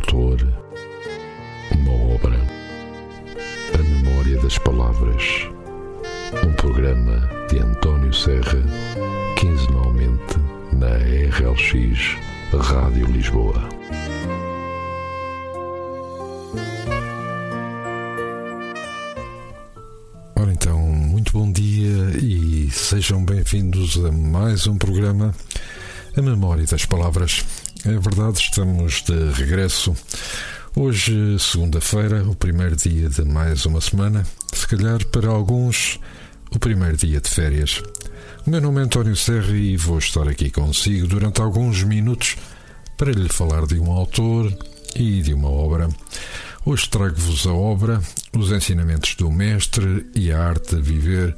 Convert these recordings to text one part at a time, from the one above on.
autor, uma obra, a memória das palavras. Um programa de António Serra, quinzenalmente na RLX Rádio Lisboa. Ora então, muito bom dia e sejam bem-vindos a mais um programa, A Memória das Palavras. É verdade, estamos de regresso. Hoje, segunda-feira, o primeiro dia de mais uma semana. Se calhar para alguns, o primeiro dia de férias. O meu nome é António Serra e vou estar aqui consigo durante alguns minutos para lhe falar de um autor e de uma obra. Hoje trago-vos a obra Os Ensinamentos do Mestre e a Arte de Viver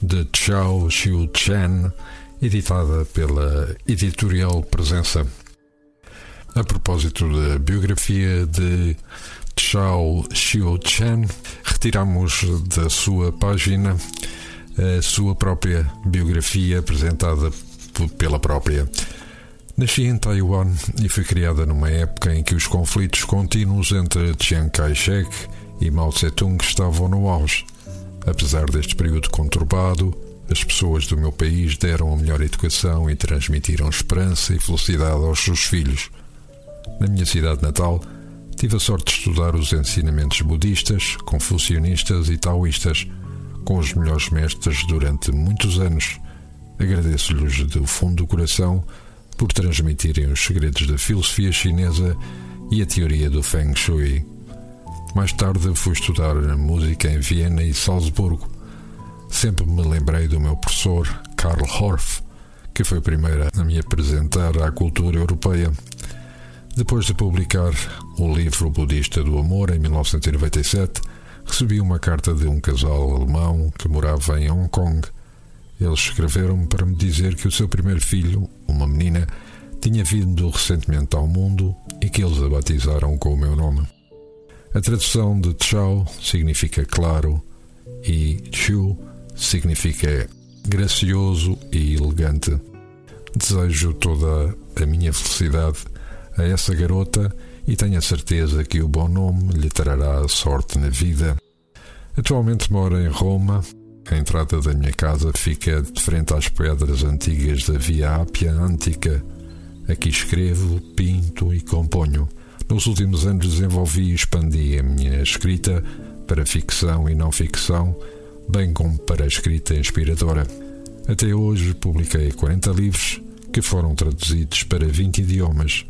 de Chao Xiu Chen, editada pela editorial Presença. A propósito da biografia de Chao Xiu Chen, retiramos da sua página a sua própria biografia apresentada pela própria. Nasci em Taiwan e fui criada numa época em que os conflitos contínuos entre Chiang Kai-shek e Mao Tse-tung estavam no auge. Apesar deste período conturbado, as pessoas do meu país deram a melhor educação e transmitiram esperança e felicidade aos seus filhos. Na minha cidade natal, tive a sorte de estudar os ensinamentos budistas, confucionistas e taoístas com os melhores mestres durante muitos anos. Agradeço-lhes do fundo do coração por transmitirem os segredos da filosofia chinesa e a teoria do Feng Shui. Mais tarde fui estudar música em Viena e Salzburgo. Sempre me lembrei do meu professor, Karl Horff, que foi o primeiro a me apresentar à cultura europeia. Depois de publicar o livro budista do amor em 1997, recebi uma carta de um casal alemão que morava em Hong Kong. Eles escreveram-me para me dizer que o seu primeiro filho, uma menina, tinha vindo recentemente ao mundo e que eles a batizaram com o meu nome. A tradução de Chao significa claro e Chu significa gracioso e elegante. Desejo toda a minha felicidade a essa garota e tenho a certeza que o bom nome lhe trará sorte na vida. Atualmente moro em Roma. A entrada da minha casa fica de frente às pedras antigas da Via Ápia Antica. Aqui escrevo, pinto e componho. Nos últimos anos desenvolvi e expandi a minha escrita para ficção e não ficção, bem como para escrita inspiradora. Até hoje publiquei 40 livros que foram traduzidos para 20 idiomas.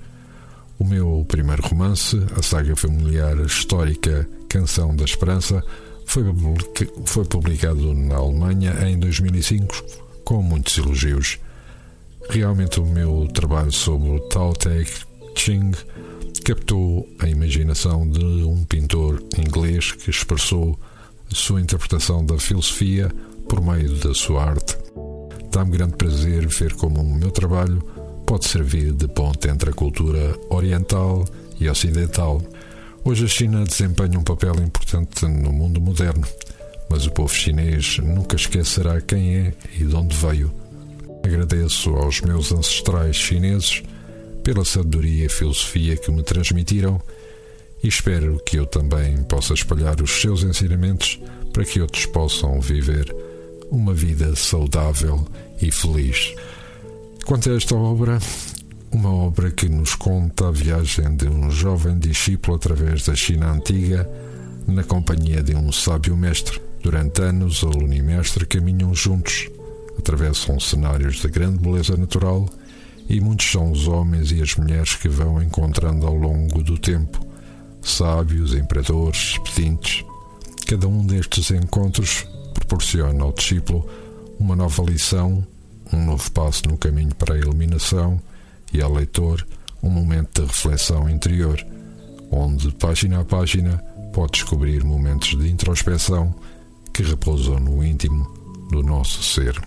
O meu primeiro romance, a saga familiar histórica Canção da Esperança, foi, publicado na Alemanha em 2005 com muitos elogios. Realmente o meu trabalho sobre o Tao Te Ching captou a imaginação de um pintor inglês que expressou a sua interpretação da filosofia por meio da sua arte. Dá-me grande prazer ver como o meu trabalho pode servir de ponte entre a cultura oriental e ocidental. Hoje a China desempenha um papel importante no mundo moderno, mas o povo chinês nunca esquecerá quem é e de onde veio. Agradeço aos meus ancestrais chineses pela sabedoria e filosofia que me transmitiram e espero que eu também possa espalhar os seus ensinamentos para que outros possam viver uma vida saudável e feliz. Quanto a esta obra, uma obra que nos conta a viagem de um jovem discípulo através da China antiga, na companhia de um sábio mestre. Durante anos, aluno e mestre caminham juntos, atravessam cenários de grande beleza natural e muitos são os homens e as mulheres que vão encontrando ao longo do tempo, sábios, imperadores, pedintes. Cada um destes encontros proporciona ao discípulo uma nova lição, um novo passo no caminho para a iluminação e ao leitor um momento de reflexão interior, onde, página a página, pode descobrir momentos de introspeção que repousam no íntimo do nosso ser.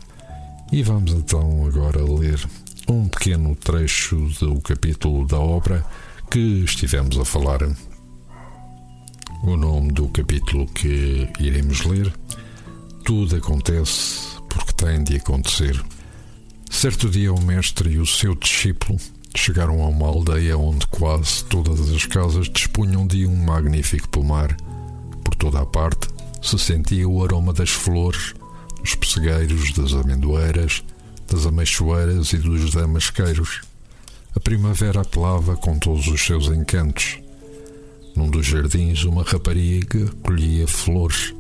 E vamos então agora ler um pequeno trecho do capítulo da obra que estivemos a falar. O nome do capítulo que iremos ler: Tudo acontece porque tem de acontecer. Certo dia, o mestre e o seu discípulo Chegaram a uma aldeia onde quase todas as casas dispunham de um magnífico pomar. Por toda a parte se sentia o aroma das flores, dos pessegueiros, das amendoeiras, das ameixoeiras e dos damasqueiros. A primavera apelava com todos os seus encantos. Num dos jardins, uma rapariga colhia flores.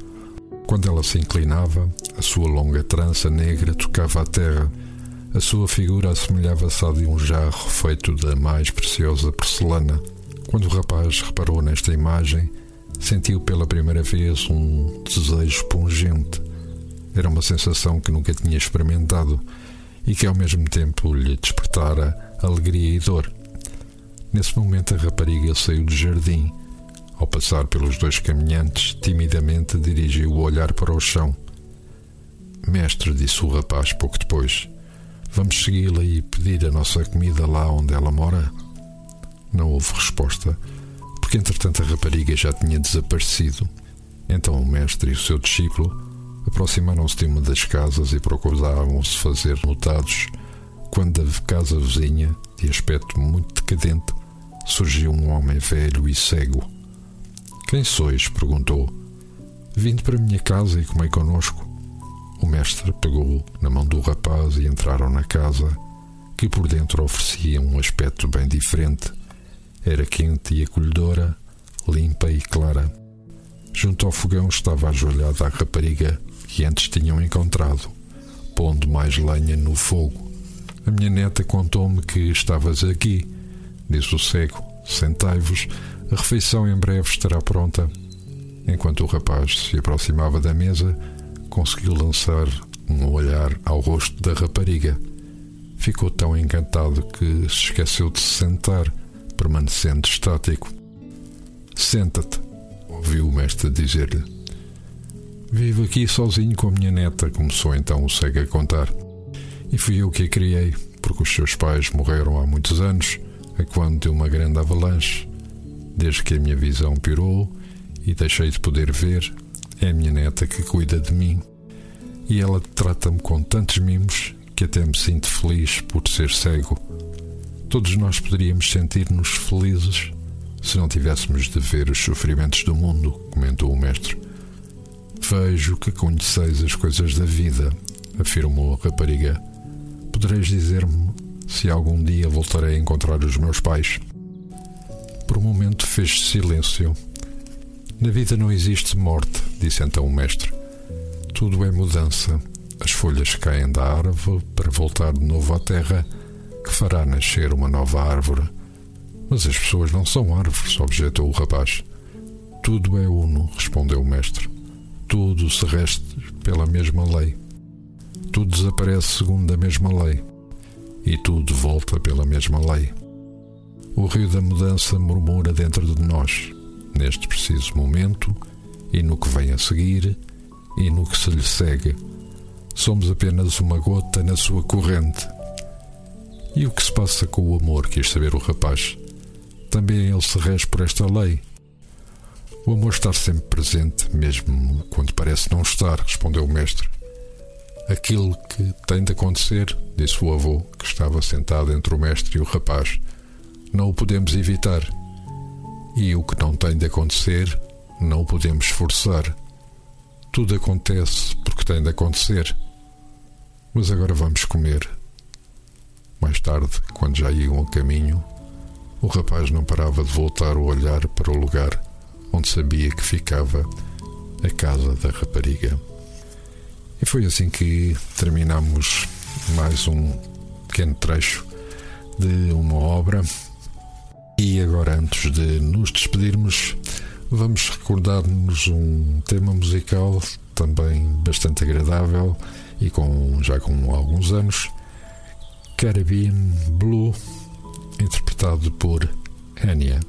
Quando ela se inclinava, a sua longa trança negra tocava a terra a sua figura assemelhava-se à de um jarro feito da mais preciosa porcelana. Quando o rapaz reparou nesta imagem, sentiu pela primeira vez um desejo pungente. Era uma sensação que nunca tinha experimentado e que ao mesmo tempo lhe despertara alegria e dor. Nesse momento, a rapariga saiu do jardim. Ao passar pelos dois caminhantes, timidamente dirigiu o olhar para o chão. Mestre, disse o rapaz pouco depois, Vamos segui-la e pedir a nossa comida lá onde ela mora? Não houve resposta, porque entretanto a rapariga já tinha desaparecido. Então o mestre e o seu discípulo aproximaram-se de uma das casas e procuravam-se fazer notados quando da casa vizinha, de aspecto muito decadente, surgiu um homem velho e cego. Quem sois? perguntou. Vindo para a minha casa e comei conosco. O mestre pegou na mão do rapaz e entraram na casa, que por dentro oferecia um aspecto bem diferente. Era quente e acolhedora, limpa e clara. Junto ao fogão estava ajoelhada a rapariga que antes tinham encontrado, pondo mais lenha no fogo. A minha neta contou-me que estavas aqui, disse o cego. Sentai-vos, a refeição em breve estará pronta. Enquanto o rapaz se aproximava da mesa, conseguiu lançar um olhar ao rosto da rapariga. Ficou tão encantado que se esqueceu de se sentar, permanecendo estático. Senta-te, ouviu o mestre dizer-lhe. Vivo aqui sozinho com a minha neta, começou então o cego a contar. E fui eu que a criei, porque os seus pais morreram há muitos anos, a quando de uma grande avalanche. Desde que a minha visão piorou e deixei de poder ver, é a minha neta que cuida de mim. E ela trata-me com tantos mimos que até me sinto feliz por ser cego. Todos nós poderíamos sentir-nos felizes se não tivéssemos de ver os sofrimentos do mundo, comentou o mestre. Vejo que conheceis as coisas da vida, afirmou a rapariga. Podereis dizer-me se algum dia voltarei a encontrar os meus pais? Por um momento fez silêncio na vida não existe morte, disse então o mestre. Tudo é mudança. As folhas caem da árvore para voltar de novo à terra, que fará nascer uma nova árvore. Mas as pessoas não são árvores, objetou o rapaz. Tudo é uno, respondeu o mestre. Tudo se reste pela mesma lei. Tudo desaparece segundo a mesma lei. E tudo volta pela mesma lei. O rio da mudança murmura dentro de nós, neste preciso momento e no que vem a seguir e no que se lhe segue. Somos apenas uma gota na sua corrente. E o que se passa com o amor? quis saber o rapaz. Também ele se rege por esta lei. O amor está sempre presente, mesmo quando parece não estar, respondeu o mestre. Aquilo que tem de acontecer, disse o avô, que estava sentado entre o mestre e o rapaz, não o podemos evitar e o que não tem de acontecer, não podemos forçar. Tudo acontece porque tem de acontecer. Mas agora vamos comer. Mais tarde, quando já iam a caminho, o rapaz não parava de voltar o olhar para o lugar onde sabia que ficava a casa da rapariga. E foi assim que terminamos mais um pequeno trecho de uma obra e agora, antes de nos despedirmos, vamos recordar-nos um tema musical também bastante agradável e com já com alguns anos, Caribbean Blue, interpretado por Enya.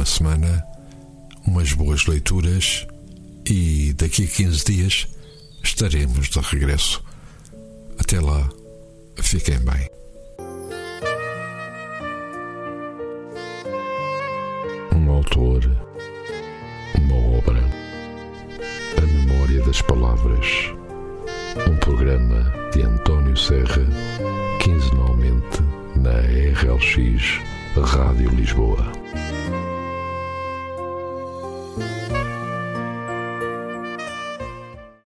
Uma ótima semana, umas boas leituras e daqui a 15 dias estaremos de regresso. Até lá, fiquem bem. Um autor, uma obra, a memória das palavras. Um programa de António Serra, quinzenalmente na RLX Rádio Lisboa.